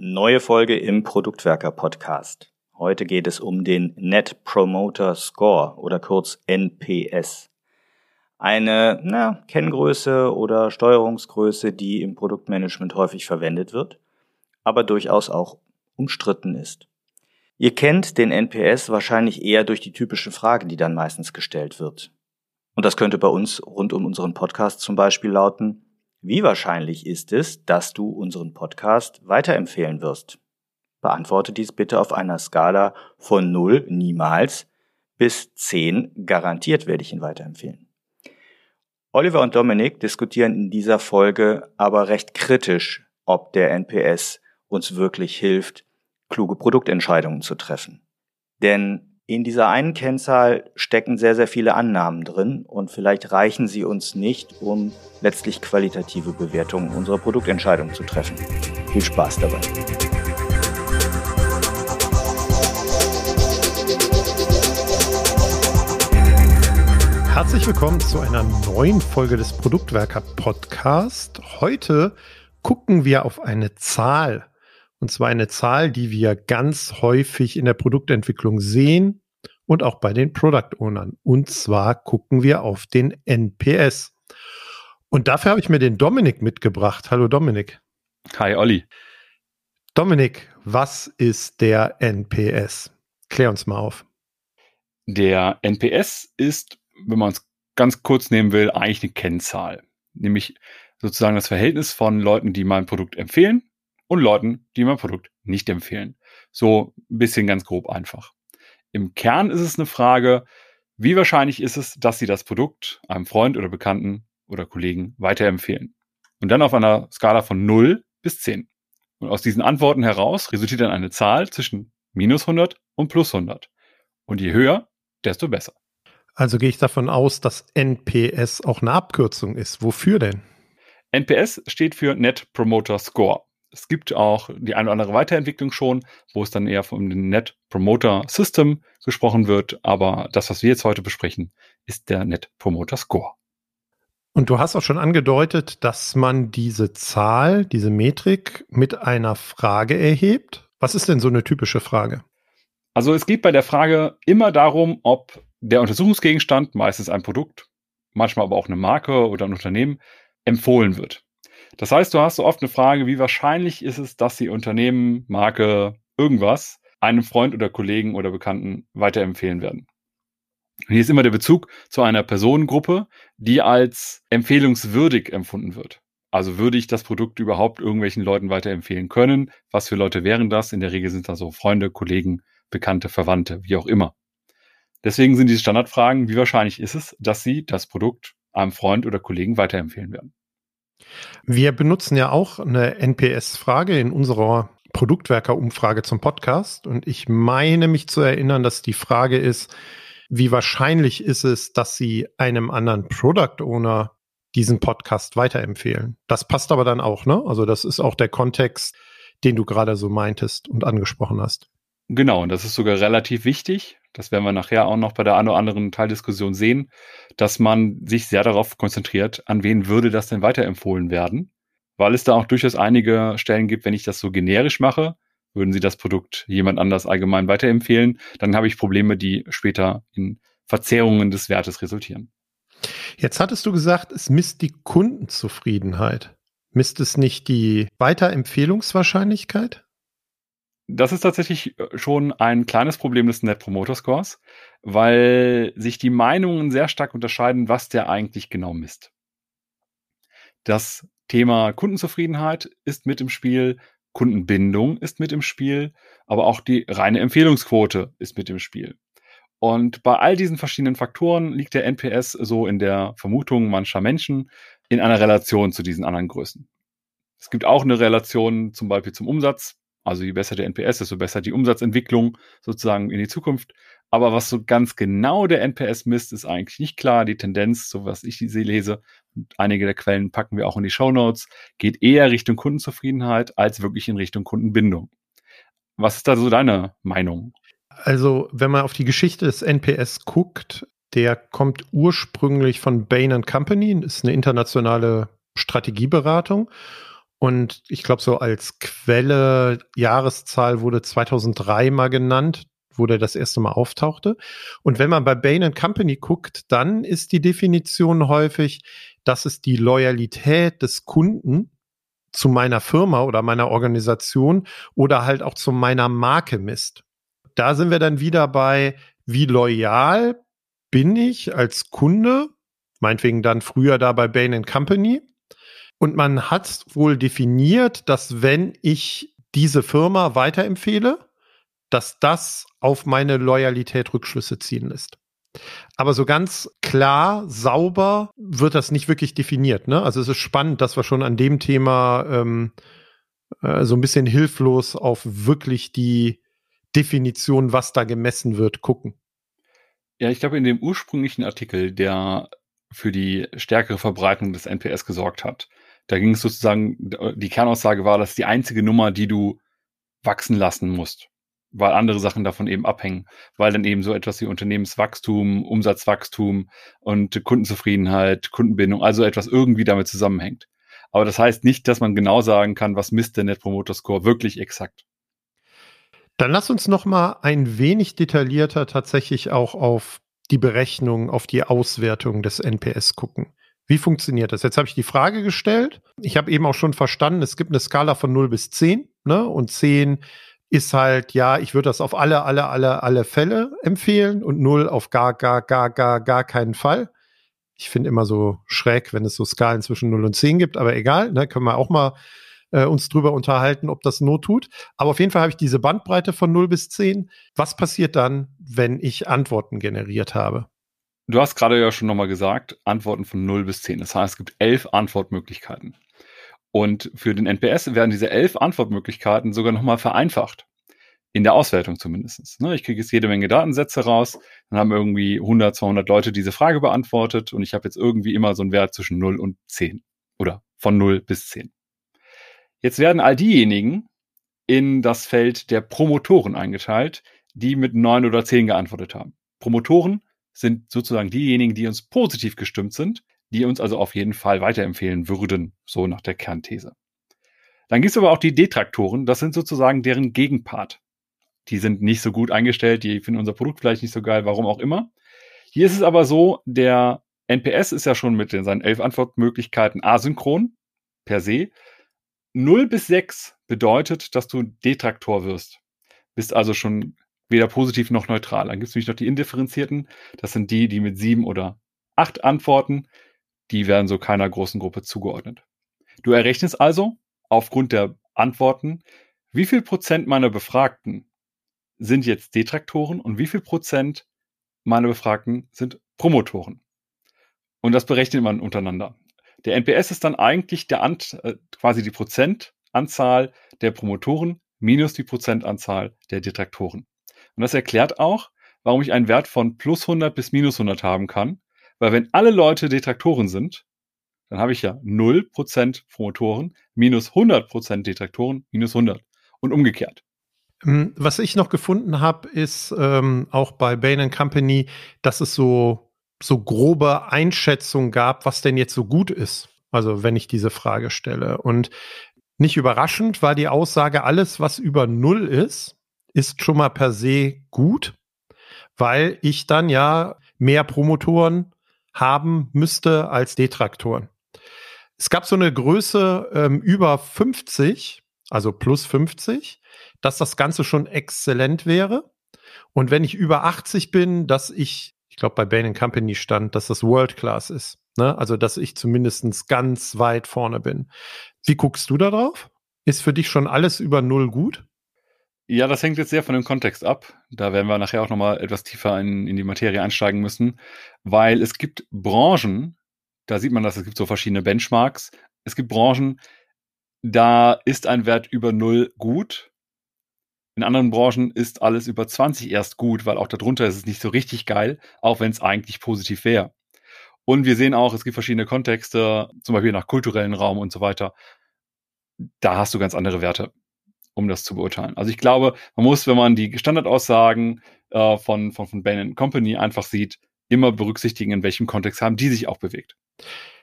Neue Folge im Produktwerker Podcast. Heute geht es um den Net Promoter Score oder kurz NPS. Eine na, Kenngröße oder Steuerungsgröße, die im Produktmanagement häufig verwendet wird, aber durchaus auch umstritten ist. Ihr kennt den NPS wahrscheinlich eher durch die typische Frage, die dann meistens gestellt wird. Und das könnte bei uns rund um unseren Podcast zum Beispiel lauten, wie wahrscheinlich ist es, dass du unseren Podcast weiterempfehlen wirst? Beantworte dies bitte auf einer Skala von 0 niemals bis 10 garantiert werde ich ihn weiterempfehlen. Oliver und Dominik diskutieren in dieser Folge aber recht kritisch, ob der NPS uns wirklich hilft, kluge Produktentscheidungen zu treffen. Denn in dieser einen Kennzahl stecken sehr, sehr viele Annahmen drin und vielleicht reichen sie uns nicht, um letztlich qualitative Bewertungen unserer Produktentscheidung zu treffen. Viel Spaß dabei. Herzlich willkommen zu einer neuen Folge des Produktwerker Podcast. Heute gucken wir auf eine Zahl, und zwar eine Zahl, die wir ganz häufig in der Produktentwicklung sehen und auch bei den Product Ownern. Und zwar gucken wir auf den NPS. Und dafür habe ich mir den Dominik mitgebracht. Hallo Dominik. Hi Olli. Dominik, was ist der NPS? Klär uns mal auf. Der NPS ist, wenn man es ganz kurz nehmen will, eigentlich eine Kennzahl. Nämlich sozusagen das Verhältnis von Leuten, die mein Produkt empfehlen und Leuten, die mein Produkt nicht empfehlen. So ein bisschen ganz grob einfach. Im Kern ist es eine Frage, wie wahrscheinlich ist es, dass Sie das Produkt einem Freund oder Bekannten oder Kollegen weiterempfehlen? Und dann auf einer Skala von 0 bis 10. Und aus diesen Antworten heraus resultiert dann eine Zahl zwischen minus 100 und plus 100. Und je höher, desto besser. Also gehe ich davon aus, dass NPS auch eine Abkürzung ist. Wofür denn? NPS steht für Net Promoter Score. Es gibt auch die eine oder andere Weiterentwicklung schon, wo es dann eher vom Net Promoter System gesprochen wird. Aber das, was wir jetzt heute besprechen, ist der Net Promoter Score. Und du hast auch schon angedeutet, dass man diese Zahl, diese Metrik mit einer Frage erhebt. Was ist denn so eine typische Frage? Also es geht bei der Frage immer darum, ob der Untersuchungsgegenstand, meistens ein Produkt, manchmal aber auch eine Marke oder ein Unternehmen, empfohlen wird. Das heißt, du hast so oft eine Frage, wie wahrscheinlich ist es, dass die Unternehmen, Marke, irgendwas einem Freund oder Kollegen oder Bekannten weiterempfehlen werden. Und hier ist immer der Bezug zu einer Personengruppe, die als empfehlungswürdig empfunden wird. Also würde ich das Produkt überhaupt irgendwelchen Leuten weiterempfehlen können? Was für Leute wären das? In der Regel sind das so Freunde, Kollegen, Bekannte, Verwandte, wie auch immer. Deswegen sind diese Standardfragen, wie wahrscheinlich ist es, dass Sie das Produkt einem Freund oder Kollegen weiterempfehlen werden? Wir benutzen ja auch eine NPS-Frage in unserer Produktwerker-Umfrage zum Podcast. Und ich meine mich zu erinnern, dass die Frage ist, wie wahrscheinlich ist es, dass Sie einem anderen Product Owner diesen Podcast weiterempfehlen? Das passt aber dann auch, ne? Also das ist auch der Kontext, den du gerade so meintest und angesprochen hast. Genau, und das ist sogar relativ wichtig. Das werden wir nachher auch noch bei der einen oder anderen Teildiskussion sehen, dass man sich sehr darauf konzentriert, an wen würde das denn weiterempfohlen werden. Weil es da auch durchaus einige Stellen gibt, wenn ich das so generisch mache, würden Sie das Produkt jemand anders allgemein weiterempfehlen, dann habe ich Probleme, die später in Verzerrungen des Wertes resultieren. Jetzt hattest du gesagt, es misst die Kundenzufriedenheit. Misst es nicht die Weiterempfehlungswahrscheinlichkeit? Das ist tatsächlich äh, schon ein kleines Problem des Net Promoter Scores, weil sich die Meinungen sehr stark unterscheiden, was der eigentlich genau misst. Das Thema Kundenzufriedenheit ist mit im Spiel, Kundenbindung ist mit im Spiel, aber auch die reine Empfehlungsquote ist mit im Spiel. Und bei all diesen verschiedenen Faktoren liegt der NPS so in der Vermutung mancher Menschen in einer Relation zu diesen anderen Größen. Es gibt auch eine Relation zum Beispiel zum Umsatz. Also je besser der NPS, desto besser die Umsatzentwicklung sozusagen in die Zukunft. Aber was so ganz genau der NPS misst, ist eigentlich nicht klar. Die Tendenz, so was ich sie lese, einige der Quellen packen wir auch in die Show Notes, geht eher Richtung Kundenzufriedenheit als wirklich in Richtung Kundenbindung. Was ist da so deine Meinung? Also, wenn man auf die Geschichte des NPS guckt, der kommt ursprünglich von Bain Company, ist eine internationale Strategieberatung Und ich glaube, so als Quelle, Jahreszahl wurde 2003 mal genannt, wo der das erste Mal auftauchte. Und wenn man bei Bain Company guckt, dann ist die Definition häufig, dass es die Loyalität des Kunden zu meiner Firma oder meiner Organisation oder halt auch zu meiner Marke misst. Da sind wir dann wieder bei, wie loyal bin ich als Kunde, meinetwegen dann früher da bei Bain Company. Und man hat wohl definiert, dass wenn ich diese Firma weiterempfehle, dass das auf meine Loyalität Rückschlüsse ziehen lässt. Aber so ganz klar, sauber wird das nicht wirklich definiert. Ne? Also es ist spannend, dass wir schon an dem Thema ähm, äh, so ein bisschen hilflos auf wirklich die Definition, was da gemessen wird, gucken. Ja, ich glaube, in dem ursprünglichen Artikel, der für die stärkere Verbreitung des NPS gesorgt hat, da ging es sozusagen, die Kernaussage war, das ist die einzige Nummer, die du wachsen lassen musst weil andere Sachen davon eben abhängen, weil dann eben so etwas wie Unternehmenswachstum, Umsatzwachstum und Kundenzufriedenheit, Kundenbindung, also etwas irgendwie damit zusammenhängt. Aber das heißt nicht, dass man genau sagen kann, was misst der Net Promoter Score wirklich exakt. Dann lass uns noch mal ein wenig detaillierter tatsächlich auch auf die Berechnung, auf die Auswertung des NPS gucken. Wie funktioniert das? Jetzt habe ich die Frage gestellt. Ich habe eben auch schon verstanden, es gibt eine Skala von 0 bis 10, ne? Und 10 ist halt, ja, ich würde das auf alle, alle, alle, alle Fälle empfehlen und null auf gar, gar, gar, gar, gar keinen Fall. Ich finde immer so schräg, wenn es so Skalen zwischen 0 und 10 gibt, aber egal, ne, können wir auch mal äh, uns drüber unterhalten, ob das Not tut. Aber auf jeden Fall habe ich diese Bandbreite von 0 bis 10. Was passiert dann, wenn ich Antworten generiert habe? Du hast gerade ja schon nochmal gesagt, Antworten von 0 bis 10. Das heißt, es gibt elf Antwortmöglichkeiten. Und für den NPS werden diese elf Antwortmöglichkeiten sogar nochmal vereinfacht. In der Auswertung zumindest. Ne, ich kriege jetzt jede Menge Datensätze raus, dann haben irgendwie 100, 200 Leute diese Frage beantwortet und ich habe jetzt irgendwie immer so einen Wert zwischen 0 und 10 oder von 0 bis 10. Jetzt werden all diejenigen in das Feld der Promotoren eingeteilt, die mit 9 oder 10 geantwortet haben. Promotoren sind sozusagen diejenigen, die uns positiv gestimmt sind, die uns also auf jeden Fall weiterempfehlen würden, so nach der Kernthese. Dann gibt es aber auch die Detraktoren, das sind sozusagen deren Gegenpart. Die sind nicht so gut eingestellt, die finden unser Produkt vielleicht nicht so geil, warum auch immer. Hier ist es aber so, der NPS ist ja schon mit seinen elf Antwortmöglichkeiten asynchron per se. 0 bis 6 bedeutet, dass du Detraktor wirst. Bist also schon weder positiv noch neutral. Dann gibt es nämlich noch die indifferenzierten. Das sind die, die mit sieben oder acht Antworten die werden so keiner großen Gruppe zugeordnet. Du errechnest also aufgrund der Antworten, wie viel Prozent meiner Befragten sind jetzt Detraktoren und wie viel Prozent meiner Befragten sind Promotoren. Und das berechnet man untereinander. Der NPS ist dann eigentlich der Ant, äh, quasi die Prozentanzahl der Promotoren minus die Prozentanzahl der Detraktoren. Und das erklärt auch, warum ich einen Wert von plus 100 bis minus 100 haben kann, weil wenn alle Leute Detraktoren sind, dann habe ich ja 0% Promotoren minus 100% Detraktoren minus 100 und umgekehrt. Ähm, was ich noch gefunden habe, ist ähm, auch bei Bain Company, dass es so, so grobe Einschätzungen gab, was denn jetzt so gut ist. Also wenn ich diese Frage stelle. Und nicht überraschend war die Aussage, alles, was über Null ist, ist schon mal per se gut, weil ich dann ja mehr Promotoren haben müsste als Detraktoren. Es gab so eine Größe ähm, über 50, also plus 50, dass das Ganze schon exzellent wäre. Und wenn ich über 80 bin, dass ich, ich glaube bei Bain Company stand, dass das World Class ist. Ne? Also dass ich zumindest ganz weit vorne bin. Wie guckst du da drauf? Ist für dich schon alles über Null gut? Ja, das hängt jetzt sehr von dem Kontext ab. Da werden wir nachher auch nochmal etwas tiefer in, in die Materie einsteigen müssen, weil es gibt Branchen, da sieht man das, es gibt so verschiedene Benchmarks. Es gibt Branchen, da ist ein Wert über null gut. In anderen Branchen ist alles über 20 erst gut, weil auch darunter ist es nicht so richtig geil, auch wenn es eigentlich positiv wäre. Und wir sehen auch, es gibt verschiedene Kontexte, zum Beispiel nach kulturellen Raum und so weiter. Da hast du ganz andere Werte um das zu beurteilen. Also ich glaube, man muss, wenn man die Standardaussagen äh, von, von, von Bain Company einfach sieht, immer berücksichtigen, in welchem Kontext haben die sich auch bewegt.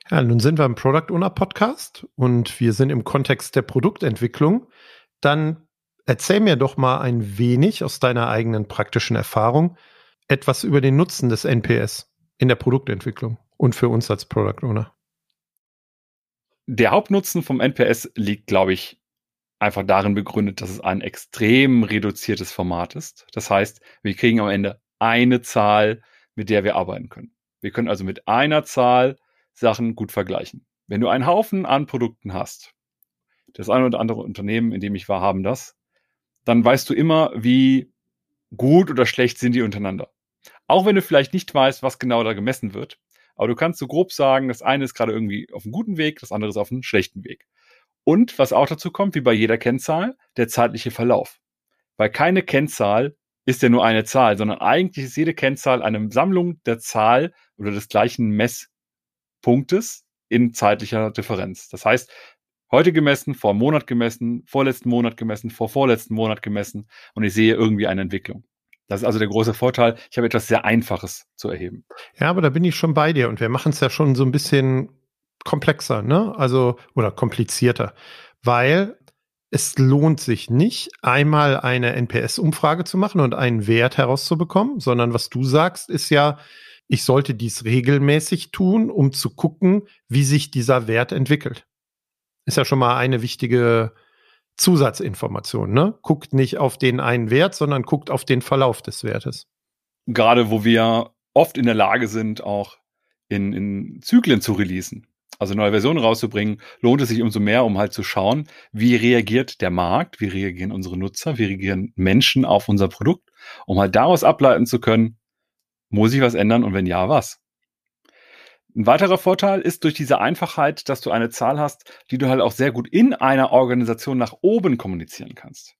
Ja, nun sind wir im Product Owner Podcast und wir sind im Kontext der Produktentwicklung. Dann erzähl mir doch mal ein wenig aus deiner eigenen praktischen Erfahrung etwas über den Nutzen des NPS in der Produktentwicklung und für uns als Product Owner. Der Hauptnutzen vom NPS liegt, glaube ich, einfach darin begründet, dass es ein extrem reduziertes Format ist. Das heißt, wir kriegen am Ende eine Zahl, mit der wir arbeiten können. Wir können also mit einer Zahl Sachen gut vergleichen. Wenn du einen Haufen an Produkten hast, das eine oder andere Unternehmen, in dem ich war, haben das, dann weißt du immer, wie gut oder schlecht sind die untereinander. Auch wenn du vielleicht nicht weißt, was genau da gemessen wird, aber du kannst so grob sagen, das eine ist gerade irgendwie auf einem guten Weg, das andere ist auf einem schlechten Weg. Und was auch dazu kommt, wie bei jeder Kennzahl, der zeitliche Verlauf. Weil keine Kennzahl ist ja nur eine Zahl, sondern eigentlich ist jede Kennzahl eine Sammlung der Zahl oder des gleichen Mess Punktes in zeitlicher Differenz. Das heißt, heute gemessen, vor einem Monat gemessen, vorletzten Monat gemessen, vor vorletzten Monat gemessen und ich sehe irgendwie eine Entwicklung. Das ist also der große Vorteil. Ich habe etwas sehr Einfaches zu erheben. Ja, aber da bin ich schon bei dir und wir machen es ja schon so ein bisschen komplexer, ne? Also, oder komplizierter, weil es lohnt sich nicht, einmal eine NPS-Umfrage zu machen und einen Wert herauszubekommen, sondern was du sagst, ist ja, ich sollte dies regelmäßig tun, um zu gucken, wie sich dieser Wert entwickelt. Ist ja schon mal eine wichtige Zusatzinformation. Ne? Guckt nicht auf den einen Wert, sondern guckt auf den Verlauf des Wertes. Gerade wo wir oft in der Lage sind, auch in, in Zyklen zu releasen, also neue Versionen rauszubringen, lohnt es sich umso mehr, um halt zu schauen, wie reagiert der Markt, wie reagieren unsere Nutzer, wie reagieren Menschen auf unser Produkt, um halt daraus ableiten zu können, muss ich was ändern und wenn ja, was? Ein weiterer Vorteil ist durch diese Einfachheit, dass du eine Zahl hast, die du halt auch sehr gut in einer Organisation nach oben kommunizieren kannst.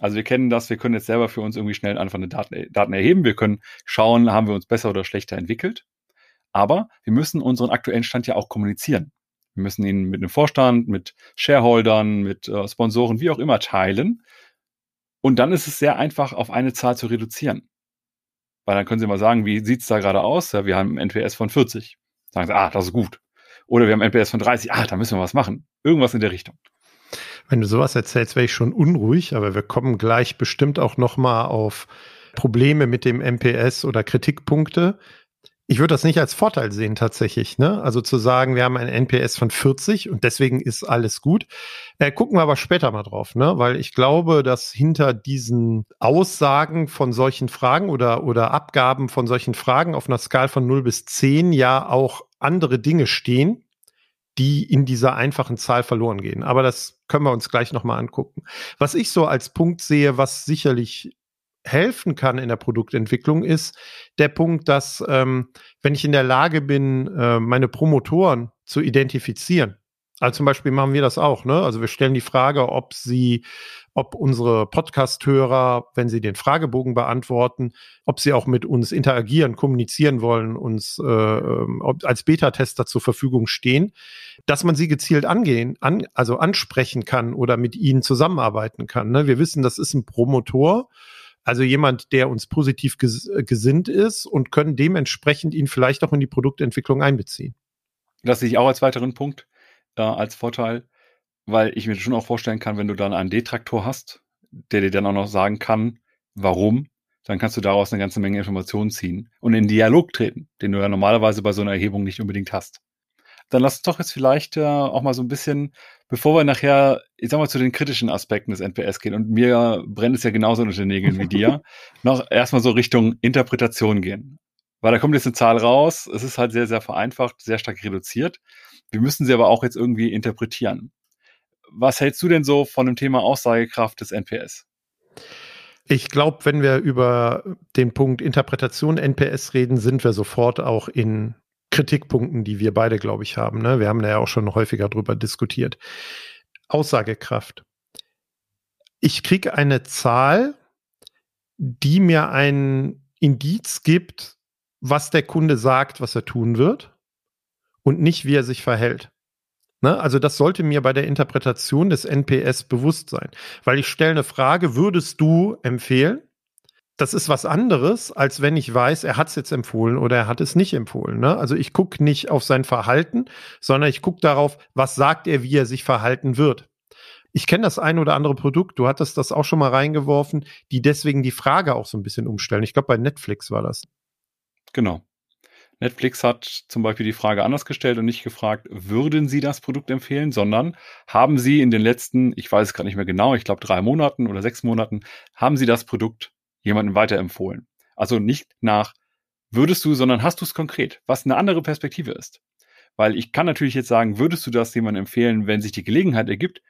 Also wir kennen das, wir können jetzt selber für uns irgendwie schnell einfach eine Daten, Daten erheben, wir können schauen, haben wir uns besser oder schlechter entwickelt. Aber wir müssen unseren aktuellen Stand ja auch kommunizieren. Wir müssen ihn mit einem Vorstand, mit Shareholdern, mit äh, Sponsoren, wie auch immer teilen. Und dann ist es sehr einfach, auf eine Zahl zu reduzieren. Weil dann können Sie mal sagen, wie sieht's da gerade aus? Ja, wir haben einen NPS von 40. Sagen Sie, ah, das ist gut. Oder wir haben einen NPS von 30. Ah, da müssen wir was machen. Irgendwas in der Richtung. Wenn du sowas erzählst, wäre ich schon unruhig, aber wir kommen gleich bestimmt auch noch mal auf Probleme mit dem MPS oder Kritikpunkte. Ich würde das nicht als Vorteil sehen tatsächlich. Ne? Also zu sagen, wir haben ein NPS von 40 und deswegen ist alles gut. Äh, gucken wir aber später mal drauf, ne? weil ich glaube, dass hinter diesen Aussagen von solchen Fragen oder, oder Abgaben von solchen Fragen auf einer Skala von 0 bis 10 ja auch andere Dinge stehen, die in dieser einfachen Zahl verloren gehen. Aber das können wir uns gleich nochmal angucken. Was ich so als Punkt sehe, was sicherlich helfen kann in der Produktentwicklung, ist der Punkt, dass ähm, wenn ich in der Lage bin, äh, meine Promotoren zu identifizieren, also zum Beispiel machen wir das auch, ne? Also wir stellen die Frage, ob sie, ob unsere Podcast-Hörer, wenn sie den Fragebogen beantworten, ob sie auch mit uns interagieren, kommunizieren wollen, uns äh, ähm, als Beta-Tester zur Verfügung stehen, dass man sie gezielt angehen, an, also ansprechen kann oder mit ihnen zusammenarbeiten kann. Ne? Wir wissen, das ist ein Promotor also jemand, der uns positiv ges äh, gesinnt ist und können dementsprechend ihn vielleicht auch in die Produktentwicklung einbeziehen. Das sehe ich auch als weiteren Punkt, äh, als Vorteil, weil ich mir schon auch vorstellen kann, wenn du dann einen Detraktor hast, der dir dann auch noch sagen kann, warum, dann kannst du daraus eine ganze Menge Informationen ziehen und in Dialog treten, den du ja normalerweise bei so einer Erhebung nicht unbedingt hast. Dann lass uns doch jetzt vielleicht äh, auch mal so ein bisschen bevor wir nachher, ich sag mal, zu den kritischen Aspekten des NPS gehen, und mir brennt es ja genauso unter den Nägeln wie dir, noch erstmal so Richtung Interpretation gehen. Weil da kommt jetzt eine Zahl raus, es ist halt sehr, sehr vereinfacht, sehr stark reduziert. Wir müssen sie aber auch jetzt irgendwie interpretieren. Was hältst du denn so von dem Thema Aussagekraft des NPS? Ich glaube, wenn wir über den Punkt Interpretation NPS reden, sind wir sofort auch in Kritikpunkten, die wir beide, glaube ich, haben. Ne? Wir haben da ja auch schon häufiger drüber diskutiert. Aussagekraft. Ich kriege eine Zahl, die mir ein Indiz gibt, was der Kunde sagt, was er tun wird und nicht, wie er sich verhält. Ne? Also das sollte mir bei der Interpretation des NPS bewusst sein, weil ich stelle eine Frage, würdest du empfehlen? Das ist was anderes, als wenn ich weiß, er hat es jetzt empfohlen oder er hat es nicht empfohlen. Ne? Also ich gucke nicht auf sein Verhalten, sondern ich gucke darauf, was sagt er, wie er sich verhalten wird. Ich kenne das ein oder andere Produkt, du hattest das auch schon mal reingeworfen, die deswegen die Frage auch so ein bisschen umstellen. Ich glaube, bei Netflix war das. Genau. Netflix hat zum Beispiel die Frage anders gestellt und nicht gefragt, würden Sie das Produkt empfehlen, sondern haben Sie in den letzten, ich weiß es gerade nicht mehr genau, ich glaube drei Monaten oder sechs Monaten, haben Sie das Produkt jemandem weiterempfohlen? Also nicht nach würdest du, sondern hast du es konkret, was eine andere Perspektive ist. Weil ich kann natürlich jetzt sagen, würdest du das jemandem empfehlen, wenn sich die Gelegenheit ergibt,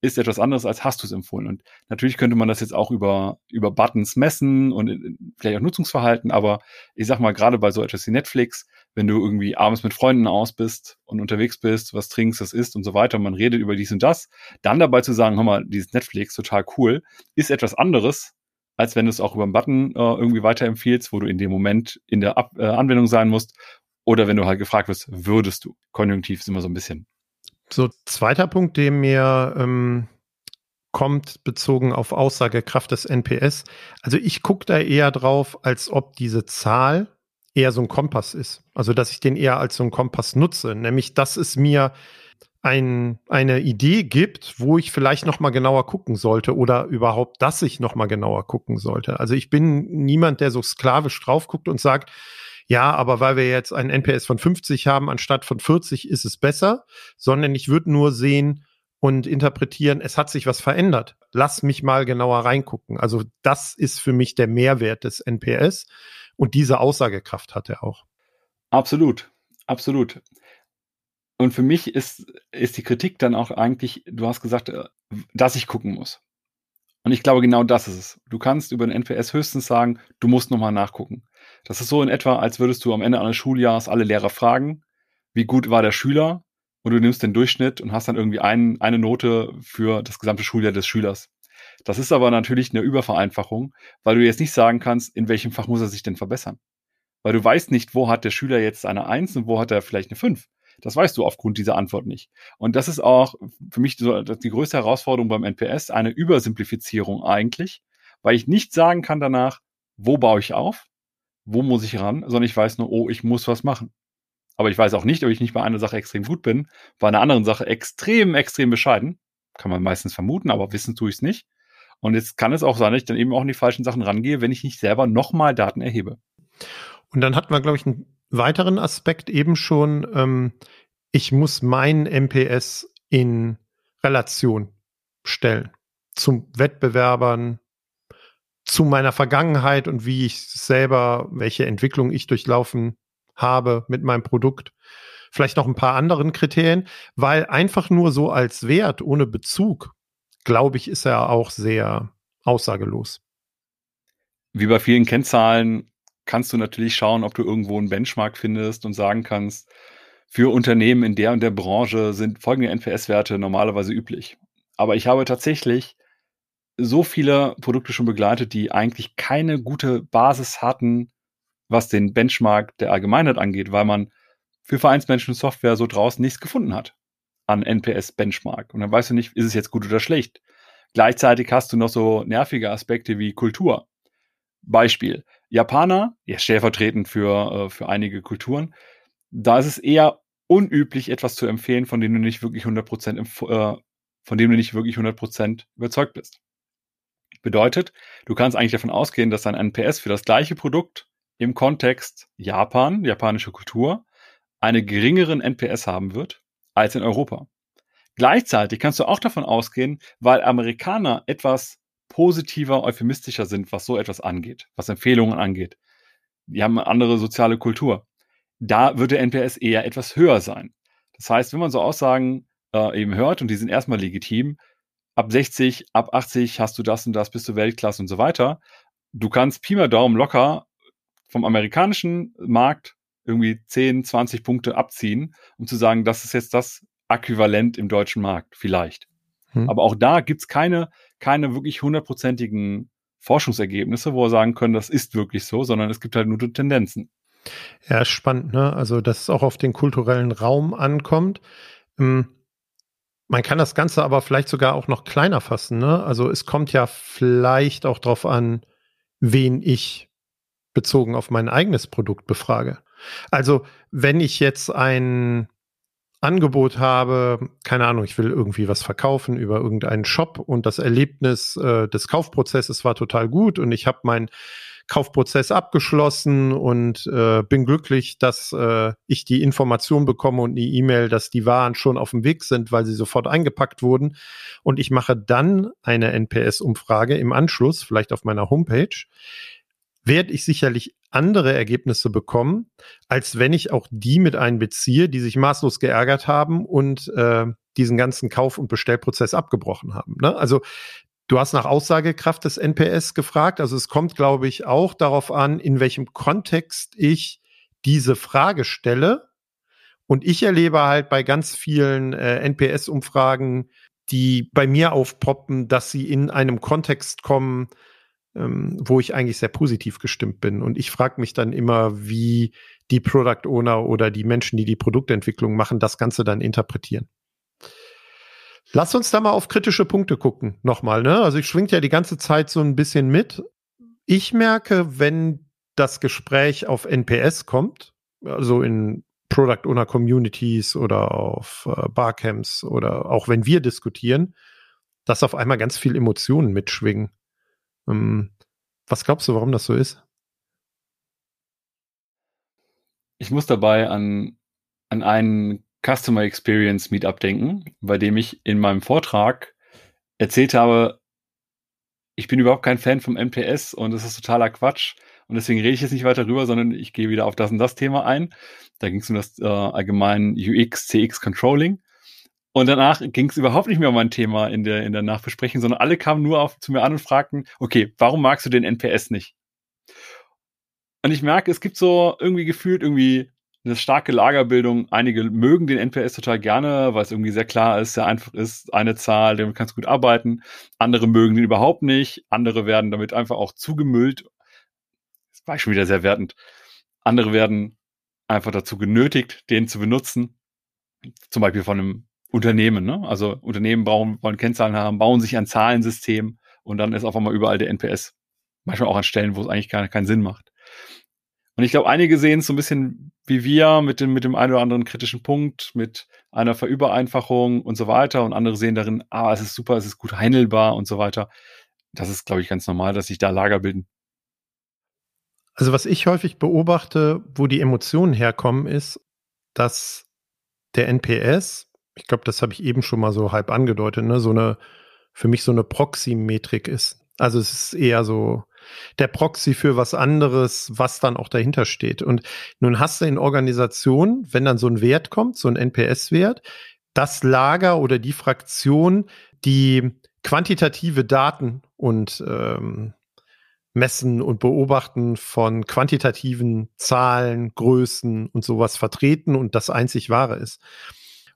ist etwas anderes, als hast du es empfohlen. Und natürlich könnte man das jetzt auch über, über Buttons messen und äh, vielleicht auch Nutzungsverhalten, aber ich sag mal, gerade bei so etwas wie Netflix, wenn du irgendwie abends mit Freunden aus bist und unterwegs bist, was trinkst, was isst und so weiter, man redet über dies und das, dann dabei zu sagen, hör mal, dieses Netflix, total cool, ist etwas anderes, als wenn du es auch über einen Button äh, irgendwie weiterempfiehlst, wo du in dem Moment in der Ab äh, Anwendung sein musst, oder wenn du halt gefragt wirst, würdest du. Konjunktiv ist immer so ein bisschen so, zweiter Punkt, der mir ähm, kommt, bezogen auf Aussagekraft des NPS. Also ich gucke da eher drauf, als ob diese Zahl eher so ein Kompass ist. Also dass ich den eher als so ein Kompass nutze. Nämlich, dass es mir ein, eine Idee gibt, wo ich vielleicht noch mal genauer gucken sollte oder überhaupt, dass ich noch mal genauer gucken sollte. Also ich bin niemand, der so sklavisch drauf guckt und sagt, ja, aber weil wir jetzt einen NPS von 50 haben anstatt von 40 ist es besser, sondern ich würde nur sehen und interpretieren, es hat sich was verändert. Lass mich mal genauer reingucken. Also das ist für mich der Mehrwert des NPS und diese Aussagekraft hat er auch. Absolut, absolut. Und für mich ist, ist die Kritik dann auch eigentlich, du hast gesagt, äh, dass ich gucken muss. Und ich glaube, genau das ist es. Du kannst über den NPS höchstens sagen, du musst nochmal nachgucken. Das ist so in etwa, als würdest du am Ende eines Schuljahres alle Lehrer fragen, wie gut war der Schüler? Und du nimmst den Durchschnitt und hast dann irgendwie ein, eine Note für das gesamte Schuljahr des Schülers. Das ist aber natürlich eine Übervereinfachung, weil du jetzt nicht sagen kannst, in welchem Fach muss er sich denn verbessern. Weil du weißt nicht, wo hat der Schüler jetzt eine Eins und wo hat er vielleicht eine Fünf. Das weißt du aufgrund dieser Antwort nicht. Und das ist auch für mich die größte Herausforderung beim NPS, eine Übersimplifizierung eigentlich, weil ich nicht sagen kann danach, wo baue ich auf, wo muss ich ran, sondern ich weiß nur, oh, ich muss was machen. Aber ich weiß auch nicht, ob ich nicht bei einer Sache extrem gut bin, bei einer anderen Sache extrem, extrem bescheiden. Kann man meistens vermuten, aber wissen tue ich es nicht. Und jetzt kann es auch sein, dass ich dann eben auch in die falschen Sachen rangehe, wenn ich nicht selber nochmal Daten erhebe. Und dann hatten wir, glaube ich, einen weiteren Aspekt eben schon. Ähm, ich muss meinen MPS in Relation stellen zu Wettbewerbern, zu meiner Vergangenheit und wie ich selber, welche Entwicklung ich durchlaufen habe mit meinem Produkt. Vielleicht noch ein paar anderen Kriterien, weil einfach nur so als Wert ohne Bezug, glaube ich, ist er auch sehr aussagelos. Wie bei vielen Kennzahlen kannst du natürlich schauen, ob du irgendwo einen Benchmark findest und sagen kannst, für Unternehmen in der und der Branche sind folgende NPS-Werte normalerweise üblich. Aber ich habe tatsächlich so viele Produkte schon begleitet, die eigentlich keine gute Basis hatten, was den Benchmark der Allgemeinheit angeht, weil man für Vereinsmenschen Software so draußen nichts gefunden hat an NPS-Benchmark. Und dann weißt du nicht, ist es jetzt gut oder schlecht. Gleichzeitig hast du noch so nervige Aspekte wie Kultur. Beispiel. Japaner, ja, stellvertretend für, äh, für einige Kulturen, da ist es eher unüblich, etwas zu empfehlen, von dem du nicht wirklich 100%, äh, von dem du nicht wirklich 100% überzeugt bist. Bedeutet, du kannst eigentlich davon ausgehen, dass dein NPS für das gleiche Produkt im Kontext Japan, japanische Kultur, einen geringeren NPS haben wird als in Europa. Gleichzeitig kannst du auch davon ausgehen, weil Amerikaner etwas positiver, euphemistischer sind, was so etwas angeht, was Empfehlungen angeht. Die haben eine andere soziale Kultur. Da wird der NPS eher etwas höher sein. Das heißt, wenn man so Aussagen äh, eben hört und die sind erstmal legitim, ab 60, ab 80 hast du das und das, bist du Weltklasse und so weiter. Du kannst Pi mal Daumen locker vom amerikanischen Markt irgendwie 10, 20 Punkte abziehen, um zu sagen, das ist jetzt das Äquivalent im deutschen Markt, vielleicht. Hm. Aber auch da gibt's keine, keine wirklich hundertprozentigen Forschungsergebnisse, wo wir sagen können, das ist wirklich so, sondern es gibt halt nur Tendenzen. Ja, spannend, ne? Also, dass es auch auf den kulturellen Raum ankommt. Ähm, man kann das Ganze aber vielleicht sogar auch noch kleiner fassen. Ne? Also es kommt ja vielleicht auch darauf an, wen ich bezogen auf mein eigenes Produkt befrage. Also wenn ich jetzt ein Angebot habe, keine Ahnung, ich will irgendwie was verkaufen über irgendeinen Shop und das Erlebnis äh, des Kaufprozesses war total gut und ich habe meinen Kaufprozess abgeschlossen und äh, bin glücklich, dass äh, ich die Information bekomme und die E-Mail, dass die Waren schon auf dem Weg sind, weil sie sofort eingepackt wurden. Und ich mache dann eine NPS-Umfrage im Anschluss, vielleicht auf meiner Homepage werde ich sicherlich andere Ergebnisse bekommen, als wenn ich auch die mit einbeziehe, die sich maßlos geärgert haben und äh, diesen ganzen Kauf- und Bestellprozess abgebrochen haben. Ne? Also du hast nach Aussagekraft des NPS gefragt. Also es kommt, glaube ich, auch darauf an, in welchem Kontext ich diese Frage stelle. Und ich erlebe halt bei ganz vielen äh, NPS-Umfragen, die bei mir aufpoppen, dass sie in einem Kontext kommen, ähm, wo ich eigentlich sehr positiv gestimmt bin. Und ich frage mich dann immer, wie die Product Owner oder die Menschen, die die Produktentwicklung machen, das Ganze dann interpretieren. Lass uns da mal auf kritische Punkte gucken. Nochmal, ne? Also ich schwingt ja die ganze Zeit so ein bisschen mit. Ich merke, wenn das Gespräch auf NPS kommt, also in Product Owner Communities oder auf äh, Barcamps oder auch wenn wir diskutieren, dass auf einmal ganz viel Emotionen mitschwingen. Ähm, was glaubst du, warum das so ist? Ich muss dabei an, an einen Customer Experience Meetup denken, bei dem ich in meinem Vortrag erzählt habe, ich bin überhaupt kein Fan vom NPS und es ist totaler Quatsch. Und deswegen rede ich jetzt nicht weiter rüber, sondern ich gehe wieder auf das und das Thema ein. Da ging es um das äh, allgemein UX, CX Controlling. Und danach ging es überhaupt nicht mehr um mein Thema in der, in der Nachbesprechung, sondern alle kamen nur auf, zu mir an und fragten, okay, warum magst du den NPS nicht? Und ich merke, es gibt so irgendwie gefühlt irgendwie eine starke Lagerbildung. Einige mögen den NPS total gerne, weil es irgendwie sehr klar ist, sehr einfach ist, eine Zahl, damit kannst du gut arbeiten. Andere mögen den überhaupt nicht. Andere werden damit einfach auch zugemüllt. Das war schon wieder sehr wertend. Andere werden einfach dazu genötigt, den zu benutzen. Zum Beispiel von einem Unternehmen. Ne? Also Unternehmen brauchen, wollen Kennzahlen haben, bauen sich ein Zahlensystem und dann ist auf einmal überall der NPS. Manchmal auch an Stellen, wo es eigentlich gar keinen Sinn macht. Und ich glaube, einige sehen es so ein bisschen wie wir mit dem, mit dem einen oder anderen kritischen Punkt, mit einer Verübereinfachung und so weiter. Und andere sehen darin, ah, es ist super, es ist gut handelbar und so weiter. Das ist, glaube ich, ganz normal, dass sich da Lager bilden. Also was ich häufig beobachte, wo die Emotionen herkommen, ist, dass der NPS ich glaube, das habe ich eben schon mal so halb angedeutet, ne? so eine, für mich so eine Proxy-Metrik ist. Also es ist eher so der Proxy für was anderes, was dann auch dahinter steht. Und nun hast du in Organisationen, wenn dann so ein Wert kommt, so ein NPS-Wert, das Lager oder die Fraktion, die quantitative Daten und ähm, Messen und Beobachten von quantitativen Zahlen, Größen und sowas vertreten und das einzig wahre ist.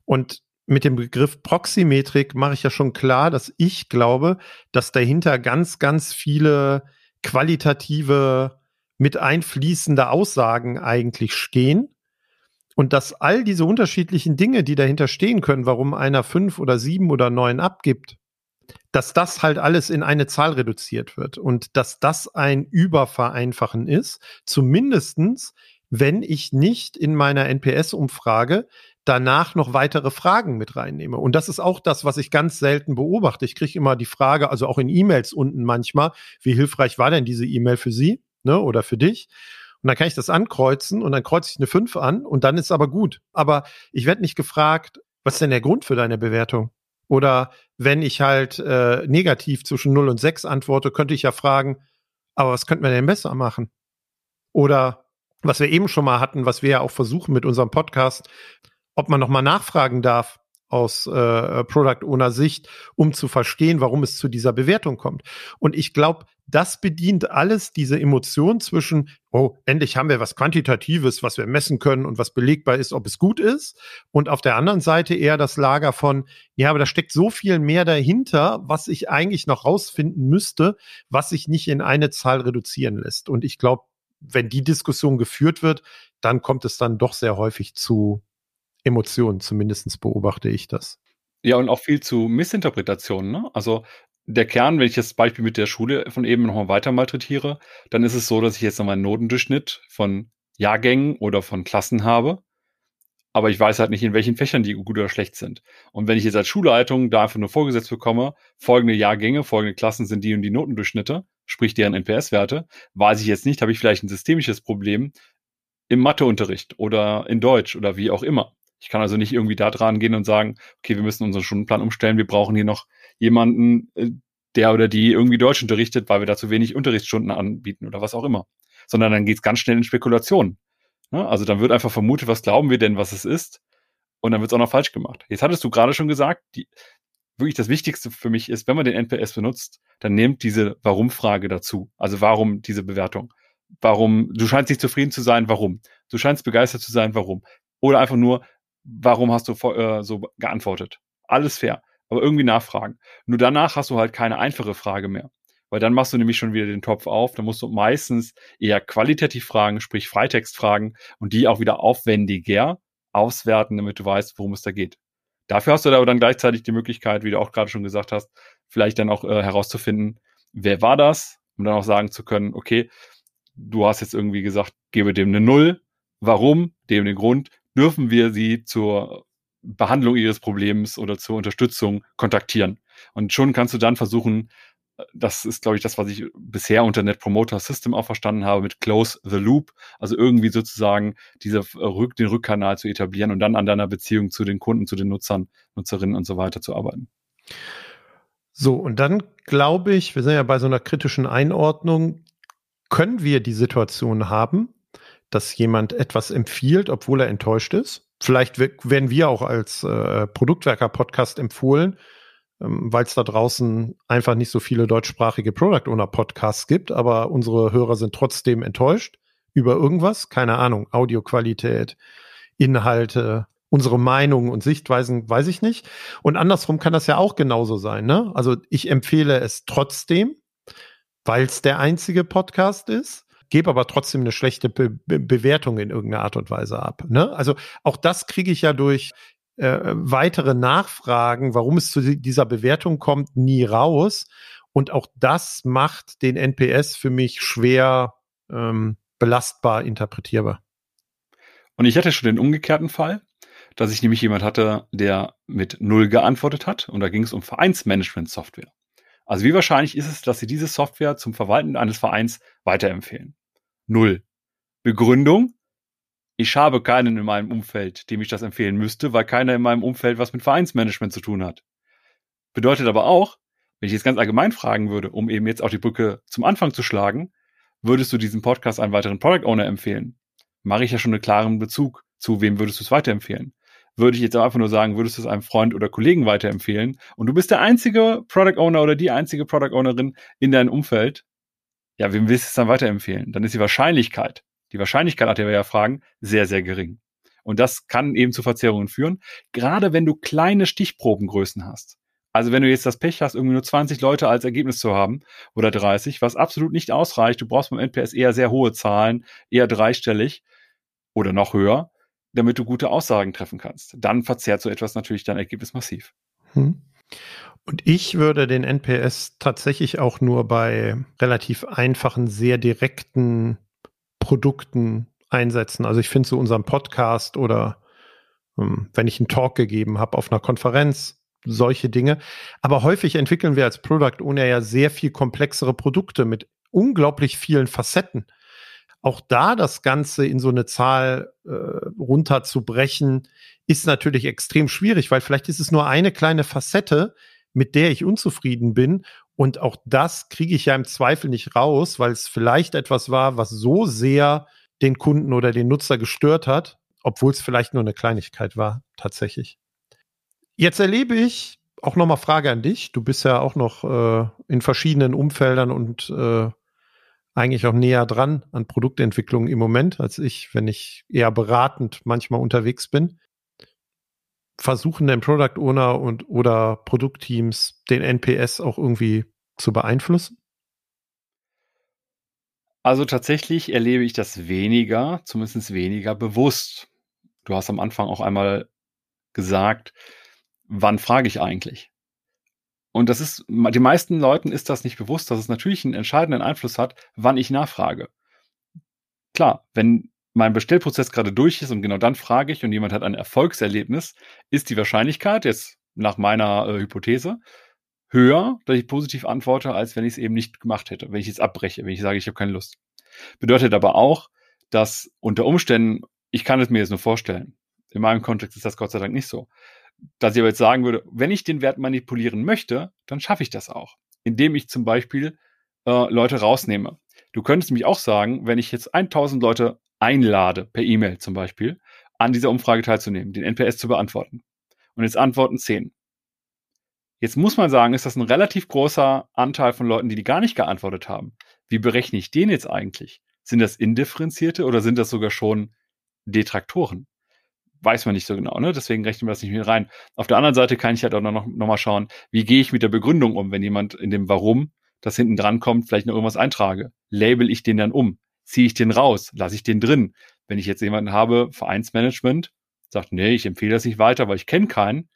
Und mit dem Begriff Proxymetrik mache ich ja schon klar, dass ich glaube, dass dahinter ganz, ganz viele qualitative, mit einfließende Aussagen eigentlich stehen. Und dass all diese unterschiedlichen Dinge, die dahinter stehen können, warum einer fünf oder sieben oder neun abgibt, dass das halt alles in eine Zahl reduziert wird und dass das ein Übervereinfachen ist, zumindestens, wenn ich nicht in meiner NPS-Umfrage danach noch weitere Fragen mit reinnehme. Und das ist auch das, was ich ganz selten beobachte. Ich kriege immer die Frage, also auch in E-Mails unten manchmal, wie hilfreich war denn diese E-Mail für Sie ne, oder für dich? Und dann kann ich das ankreuzen und dann kreuze ich eine 5 an und dann ist aber gut. Aber ich werde nicht gefragt, was ist denn der Grund für deine Bewertung? Oder wenn ich halt äh, negativ zwischen 0 und 6 antworte, könnte ich ja fragen, aber was könnten wir denn besser machen? Oder was wir eben schon mal hatten, was wir ja auch versuchen mit unserem Podcast, ob man nochmal nachfragen darf aus äh, Product Owner Sicht, um zu verstehen, warum es zu dieser Bewertung kommt. Und ich glaube, das bedient alles diese Emotion zwischen, oh, endlich haben wir was Quantitatives, was wir messen können und was belegbar ist, ob es gut ist. Und auf der anderen Seite eher das Lager von, ja, aber da steckt so viel mehr dahinter, was ich eigentlich noch rausfinden müsste, was sich nicht in eine Zahl reduzieren lässt. Und ich glaube, wenn die Diskussion geführt wird, dann kommt es dann doch sehr häufig zu Emotionen, zumindest beobachte ich das. Ja, und auch viel zu Missinterpretationen. Ne? Also der Kern, wenn ich das Beispiel mit der Schule von eben nochmal weiter malträtiere, dann ist es so, dass ich jetzt nochmal einen Notendurchschnitt von Jahrgängen oder von Klassen habe. Aber ich weiß halt nicht, in welchen Fächern die gut oder schlecht sind. Und wenn ich jetzt als Schulleitung da einfach nur vorgesetzt bekomme, folgende Jahrgänge, folgende Klassen sind die und die Notendurchschnitte, sprich deren NPS-Werte, weiß ich jetzt nicht, habe ich vielleicht ein systemisches Problem im Matheunterricht oder in Deutsch oder wie auch immer. Ich kann also nicht irgendwie da dran gehen und sagen, okay, wir müssen unseren Stundenplan umstellen, wir brauchen hier noch jemanden, äh, der oder die irgendwie Deutsch unterrichtet, weil wir da zu wenig Unterrichtsstunden anbieten oder was auch immer. Sondern dann geht's ganz schnell in Spekulationen. Ne? Also dann wird einfach vermutet, was glauben wir denn, was es ist? Und dann wird's auch noch falsch gemacht. Jetzt hattest du gerade schon gesagt, die, wirklich das Wichtigste für mich ist, wenn man den NPS benutzt, dann nehmt diese Warum-Frage dazu. Also warum diese Bewertung? Warum, du scheinst nicht zufrieden zu sein, warum? Du scheinst begeistert zu sein, warum? Oder einfach nur, warum hast du äh, so geantwortet? Alles fair, aber irgendwie nachfragen. Nur danach hast du halt keine einfache Frage mehr. Weil dann machst du nämlich schon wieder den Topf auf. Dann musst du meistens eher qualitativ fragen, sprich Freitext fragen und die auch wieder aufwendiger auswerten, damit du weißt, worum es da geht. Dafür hast du aber dann gleichzeitig die Möglichkeit, wie du auch gerade schon gesagt hast, vielleicht dann auch äh, herauszufinden, wer war das, um dann auch sagen zu können, okay, du hast jetzt irgendwie gesagt, gebe dem eine Null. Warum? Dem den Grund dürfen wir sie zur Behandlung ihres Problems oder zur Unterstützung kontaktieren. Und schon kannst du dann versuchen, das ist, glaube ich, das, was ich bisher unter Net Promoter System auch verstanden habe, mit Close the Loop, also irgendwie sozusagen diese, äh, den Rückkanal zu etablieren und dann an deiner Beziehung zu den Kunden, zu den Nutzern, Nutzerinnen und so weiter zu arbeiten. So, und dann glaube ich, wir sind ja bei so einer kritischen Einordnung, können wir die Situation haben, dass jemand etwas empfiehlt, obwohl er enttäuscht ist. Vielleicht werden wir auch als äh, Produktwerker-Podcast empfohlen, ähm, weil es da draußen einfach nicht so viele deutschsprachige Product Owner Podcasts gibt, aber unsere Hörer sind trotzdem enttäuscht über irgendwas, keine Ahnung, Audioqualität, Inhalte, unsere Meinungen und Sichtweisen, weiß ich nicht. Und andersrum kann das ja auch genauso sein. Ne? Also ich empfehle es trotzdem, weil es der einzige Podcast ist gebe aber trotzdem eine schlechte Be Be Bewertung in irgendeiner Art und Weise ab. Ne? Also auch das kriege ich ja durch äh, weitere Nachfragen, warum es zu dieser Bewertung kommt, nie raus. Und auch das macht den NPS für mich schwer ähm, belastbar interpretierbar. Und ich hatte schon den umgekehrten Fall, dass ich nämlich jemand hatte, der mit Null geantwortet hat. Und da ging es um Vereinsmanagement-Software. Also wie wahrscheinlich ist es, dass Sie diese Software zum Verwalten eines Vereins weiterempfehlen? Null. Begründung? Ich habe keinen in meinem Umfeld, dem ich das empfehlen müsste, weil keiner in meinem Umfeld was mit Vereinsmanagement zu tun hat. Bedeutet aber auch, wenn ich jetzt ganz allgemein fragen würde, um eben jetzt auch die Brücke zum Anfang zu schlagen, würdest du diesen Podcast einen weiteren Product Owner empfehlen? Mache ich ja schon einen klaren Bezug zu, wem würdest du es weiterempfehlen? Würde ich jetzt einfach nur sagen, würdest du es einem Freund oder Kollegen weiterempfehlen und du bist der einzige Product Owner oder die einzige Product Ownerin in deinem Umfeld, ja, wem willst du es dann weiterempfehlen? Dann ist die Wahrscheinlichkeit, die Wahrscheinlichkeit, nach der wir ja fragen, sehr, sehr gering. Und das kann eben zu Verzerrungen führen, gerade wenn du kleine Stichprobengrößen hast. Also wenn du jetzt das Pech hast, irgendwie nur 20 Leute als Ergebnis zu haben oder 30, was absolut nicht ausreicht, du brauchst beim NPS eher sehr hohe Zahlen, eher dreistellig oder noch höher, damit du gute Aussagen treffen kannst. Dann verzerrt so etwas natürlich dein Ergebnis massiv. Hm. Und ich würde den NPS tatsächlich auch nur bei relativ einfachen, sehr direkten Produkten einsetzen. Also ich finde so unseren Podcast oder ähm, wenn ich einen Talk gegeben habe auf einer Konferenz, solche Dinge. Aber häufig entwickeln wir als Product Owner ja sehr viel komplexere Produkte mit unglaublich vielen Facetten. Auch da das Ganze in so eine Zahl äh, runterzubrechen, ist natürlich extrem schwierig, weil vielleicht ist es nur eine kleine Facette, mit der ich unzufrieden bin. Und auch das kriege ich ja im Zweifel nicht raus, weil es vielleicht etwas war, was so sehr den Kunden oder den Nutzer gestört hat, obwohl es vielleicht nur eine Kleinigkeit war, tatsächlich. Jetzt erlebe ich auch nochmal Frage an dich. Du bist ja auch noch äh, in verschiedenen Umfeldern und äh, eigentlich auch näher dran an Produktentwicklung im Moment als ich, wenn ich eher beratend manchmal unterwegs bin versuchen denn Product Owner und oder Produktteams den NPS auch irgendwie zu beeinflussen? Also tatsächlich erlebe ich das weniger, zumindest weniger bewusst. Du hast am Anfang auch einmal gesagt, wann frage ich eigentlich? Und das ist, den meisten Leuten ist das nicht bewusst, dass es natürlich einen entscheidenden Einfluss hat, wann ich nachfrage. Klar, wenn mein Bestellprozess gerade durch ist und genau dann frage ich und jemand hat ein Erfolgserlebnis, ist die Wahrscheinlichkeit, jetzt nach meiner äh, Hypothese, höher, dass ich positiv antworte, als wenn ich es eben nicht gemacht hätte, wenn ich es abbreche, wenn ich sage, ich habe keine Lust. Bedeutet aber auch, dass unter Umständen, ich kann es mir jetzt nur vorstellen, in meinem Kontext ist das Gott sei Dank nicht so, dass ich aber jetzt sagen würde, wenn ich den Wert manipulieren möchte, dann schaffe ich das auch, indem ich zum Beispiel äh, Leute rausnehme. Du könntest mich auch sagen, wenn ich jetzt 1000 Leute einlade, per E-Mail zum Beispiel, an dieser Umfrage teilzunehmen, den NPS zu beantworten. Und jetzt antworten 10. Jetzt muss man sagen, ist das ein relativ großer Anteil von Leuten, die die gar nicht geantwortet haben. Wie berechne ich den jetzt eigentlich? Sind das Indifferenzierte oder sind das sogar schon Detraktoren? weiß man nicht so genau, ne? Deswegen rechnen wir das nicht mit rein. Auf der anderen Seite kann ich halt auch noch, noch mal schauen, wie gehe ich mit der Begründung um, wenn jemand in dem Warum, das hinten dran kommt, vielleicht noch irgendwas eintrage. Label ich den dann um? Ziehe ich den raus? Lasse ich den drin? Wenn ich jetzt jemanden habe, Vereinsmanagement, sagt, nee, ich empfehle das nicht weiter, weil ich kenne keinen.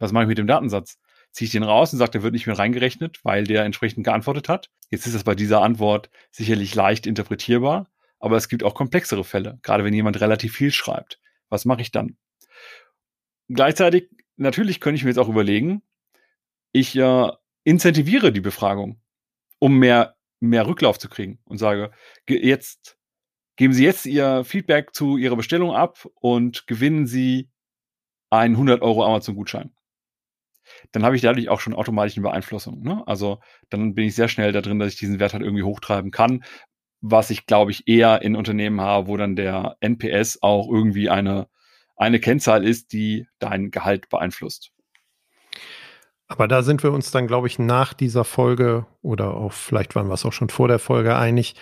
Was mache ich mit dem Datensatz? Ziehe ich den raus und sagt, der wird nicht mehr reingerechnet, weil der entsprechend geantwortet hat. Jetzt ist das bei dieser Antwort sicherlich leicht interpretierbar, aber es gibt auch komplexere Fälle, gerade wenn jemand relativ viel schreibt. Was mache ich dann? Gleichzeitig, natürlich könnte ich mir jetzt auch überlegen, ich äh, incentiviere die Befragung, um mehr, mehr Rücklauf zu kriegen und sage, jetzt geben Sie jetzt Ihr Feedback zu Ihrer Bestellung ab und gewinnen Sie einen 100 Euro Amazon-Gutschein. Dann habe ich dadurch auch schon automatisch eine Beeinflussung. Ne? Also dann bin ich sehr schnell da drin, dass ich diesen Wert halt irgendwie hochtreiben kann, was ich, glaube ich, eher in Unternehmen habe, wo dann der NPS auch irgendwie eine, eine Kennzahl ist, die dein Gehalt beeinflusst. Aber da sind wir uns dann, glaube ich, nach dieser Folge oder auch vielleicht waren wir es auch schon vor der Folge einig,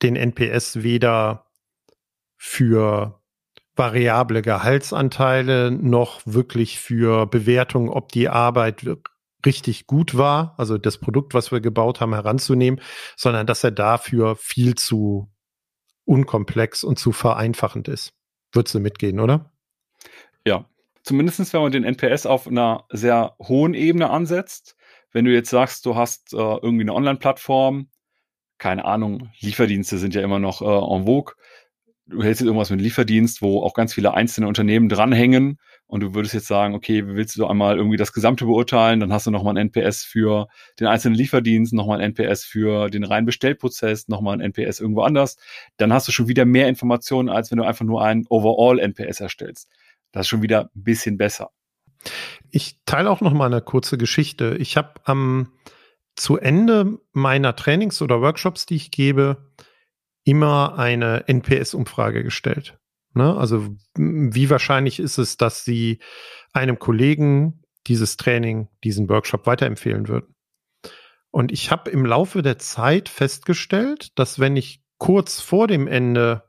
den NPS weder für variable Gehaltsanteile noch wirklich für Bewertung, ob die Arbeit richtig gut war, also das Produkt, was wir gebaut haben, heranzunehmen, sondern dass er dafür viel zu unkomplex und zu vereinfachend ist. Würdest du mitgehen, oder? Ja, zumindest wenn man den NPS auf einer sehr hohen Ebene ansetzt. Wenn du jetzt sagst, du hast äh, irgendwie eine Online-Plattform, keine Ahnung, Lieferdienste sind ja immer noch äh, en vogue. Du hältst jetzt irgendwas mit Lieferdienst, wo auch ganz viele einzelne Unternehmen dranhängen und du würdest jetzt sagen, okay, willst du einmal irgendwie das Gesamte beurteilen, dann hast du nochmal ein NPS für den einzelnen Lieferdienst, nochmal ein NPS für den reinen Bestellprozess, nochmal ein NPS irgendwo anders, dann hast du schon wieder mehr Informationen, als wenn du einfach nur einen Overall-NPS erstellst. Das ist schon wieder ein bisschen besser. Ich teile auch noch mal eine kurze Geschichte. Ich habe am zu Ende meiner Trainings oder Workshops, die ich gebe, immer eine NPS-Umfrage gestellt. Ne? Also wie wahrscheinlich ist es, dass Sie einem Kollegen dieses Training, diesen Workshop weiterempfehlen würden? Und ich habe im Laufe der Zeit festgestellt, dass wenn ich kurz vor dem Ende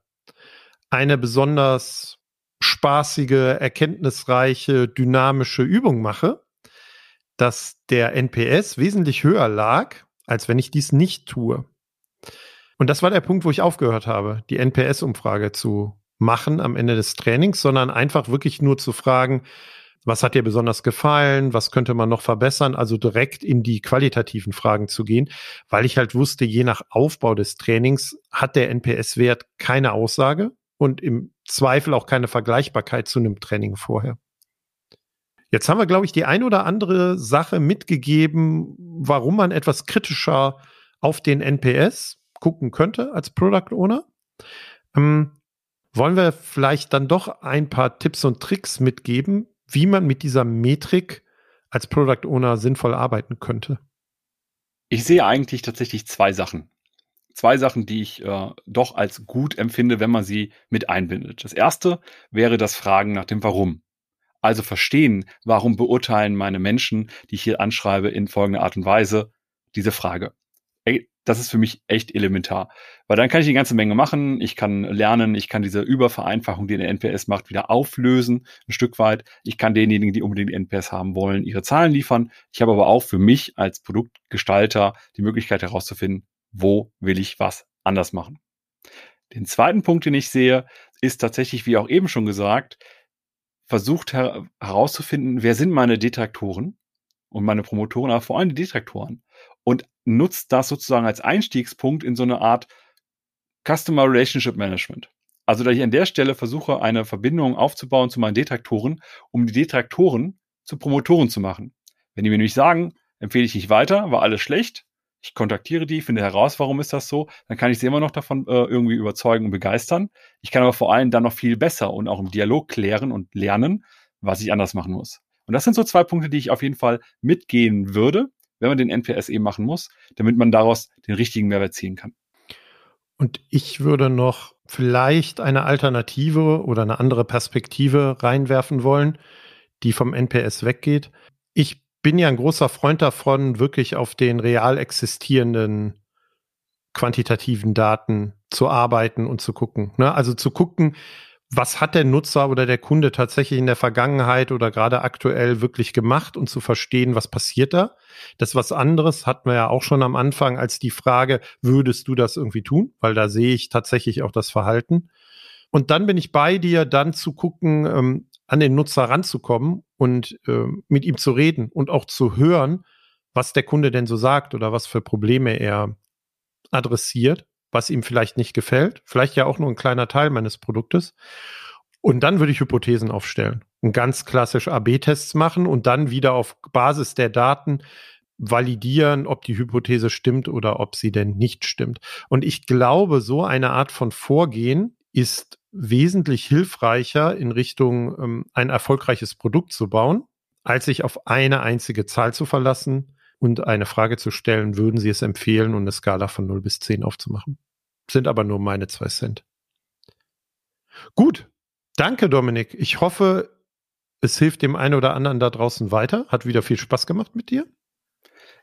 eine besonders spaßige, erkenntnisreiche, dynamische Übung mache, dass der NPS wesentlich höher lag, als wenn ich dies nicht tue. Und das war der Punkt, wo ich aufgehört habe, die NPS-Umfrage zu machen am Ende des Trainings, sondern einfach wirklich nur zu fragen, was hat dir besonders gefallen, was könnte man noch verbessern, also direkt in die qualitativen Fragen zu gehen, weil ich halt wusste, je nach Aufbau des Trainings hat der NPS-Wert keine Aussage und im Zweifel auch keine Vergleichbarkeit zu einem Training vorher. Jetzt haben wir, glaube ich, die ein oder andere Sache mitgegeben, warum man etwas kritischer auf den NPS gucken könnte als Product Owner. Ähm, wollen wir vielleicht dann doch ein paar Tipps und Tricks mitgeben, wie man mit dieser Metrik als Product Owner sinnvoll arbeiten könnte? Ich sehe eigentlich tatsächlich zwei Sachen. Zwei Sachen, die ich äh, doch als gut empfinde, wenn man sie mit einbindet. Das erste wäre das Fragen nach dem Warum. Also verstehen, warum beurteilen meine Menschen, die ich hier anschreibe, in folgender Art und Weise diese Frage. Ey, das ist für mich echt elementar. Weil dann kann ich eine ganze Menge machen. Ich kann lernen, ich kann diese Übervereinfachung, die der NPS macht, wieder auflösen, ein Stück weit. Ich kann denjenigen, die unbedingt NPS haben wollen, ihre Zahlen liefern. Ich habe aber auch für mich als Produktgestalter die Möglichkeit herauszufinden, wo will ich was anders machen. Den zweiten Punkt, den ich sehe, ist tatsächlich, wie auch eben schon gesagt, versucht her herauszufinden, wer sind meine Detraktoren und meine Promotoren, aber vor allem die Detraktoren und nutzt das sozusagen als Einstiegspunkt in so eine Art Customer Relationship Management. Also, dass ich an der Stelle versuche, eine Verbindung aufzubauen zu meinen Detraktoren, um die Detraktoren zu Promotoren zu machen. Wenn die mir nämlich sagen, empfehle ich nicht weiter, war alles schlecht, ich kontaktiere die, finde heraus, warum ist das so, dann kann ich sie immer noch davon äh, irgendwie überzeugen und begeistern. Ich kann aber vor allem dann noch viel besser und auch im Dialog klären und lernen, was ich anders machen muss. Und das sind so zwei Punkte, die ich auf jeden Fall mitgehen würde, wenn man den NPS eben machen muss, damit man daraus den richtigen Mehrwert ziehen kann. Und ich würde noch vielleicht eine Alternative oder eine andere Perspektive reinwerfen wollen, die vom NPS weggeht. Ich bin ja ein großer Freund davon, wirklich auf den real existierenden quantitativen Daten zu arbeiten und zu gucken. Ne? Also zu gucken, was hat der Nutzer oder der Kunde tatsächlich in der Vergangenheit oder gerade aktuell wirklich gemacht und zu verstehen, was passiert da. Das was anderes, hatten wir ja auch schon am Anfang als die Frage, würdest du das irgendwie tun? Weil da sehe ich tatsächlich auch das Verhalten. Und dann bin ich bei dir, dann zu gucken, ähm, an den Nutzer ranzukommen und äh, mit ihm zu reden und auch zu hören, was der Kunde denn so sagt oder was für Probleme er adressiert, was ihm vielleicht nicht gefällt, vielleicht ja auch nur ein kleiner Teil meines Produktes. Und dann würde ich Hypothesen aufstellen und ganz klassisch AB-Tests machen und dann wieder auf Basis der Daten validieren, ob die Hypothese stimmt oder ob sie denn nicht stimmt. Und ich glaube, so eine Art von Vorgehen ist wesentlich hilfreicher in Richtung ähm, ein erfolgreiches Produkt zu bauen, als sich auf eine einzige Zahl zu verlassen und eine Frage zu stellen, würden Sie es empfehlen und eine Skala von 0 bis 10 aufzumachen. Sind aber nur meine zwei Cent. Gut. Danke, Dominik. Ich hoffe, es hilft dem einen oder anderen da draußen weiter. Hat wieder viel Spaß gemacht mit dir.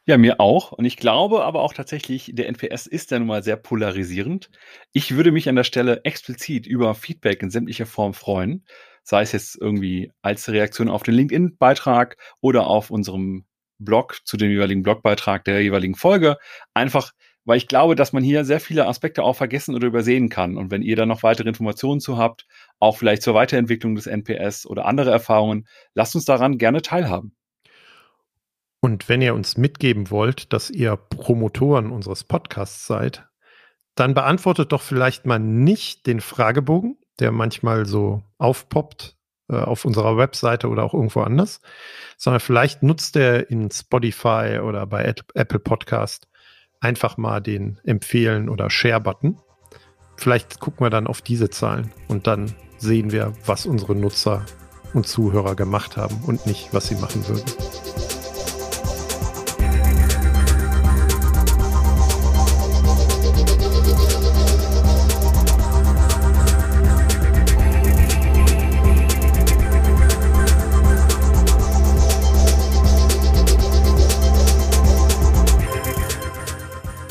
Ja, mir auch. Und ich glaube aber auch tatsächlich, der NPS ist ja nun mal sehr polarisierend. Ich würde mich an der Stelle explizit über Feedback in sämtlicher Form freuen. Sei es jetzt irgendwie als Reaktion auf den LinkedIn-Beitrag oder auf unserem Blog zu dem jeweiligen Blogbeitrag der jeweiligen Folge. Einfach, weil ich glaube, dass man hier sehr viele Aspekte auch vergessen oder übersehen kann. Und wenn ihr da noch weitere Informationen zu habt, auch vielleicht zur Weiterentwicklung des NPS oder andere Erfahrungen, lasst uns daran gerne teilhaben. Und wenn ihr uns mitgeben wollt, dass ihr Promotoren unseres Podcasts seid, dann beantwortet doch vielleicht mal nicht den Fragebogen, der manchmal so aufpoppt äh, auf unserer Webseite oder auch irgendwo anders, sondern vielleicht nutzt er in Spotify oder bei Apple Podcast einfach mal den Empfehlen oder Share-Button. Vielleicht gucken wir dann auf diese Zahlen und dann sehen wir, was unsere Nutzer und Zuhörer gemacht haben und nicht, was sie machen würden.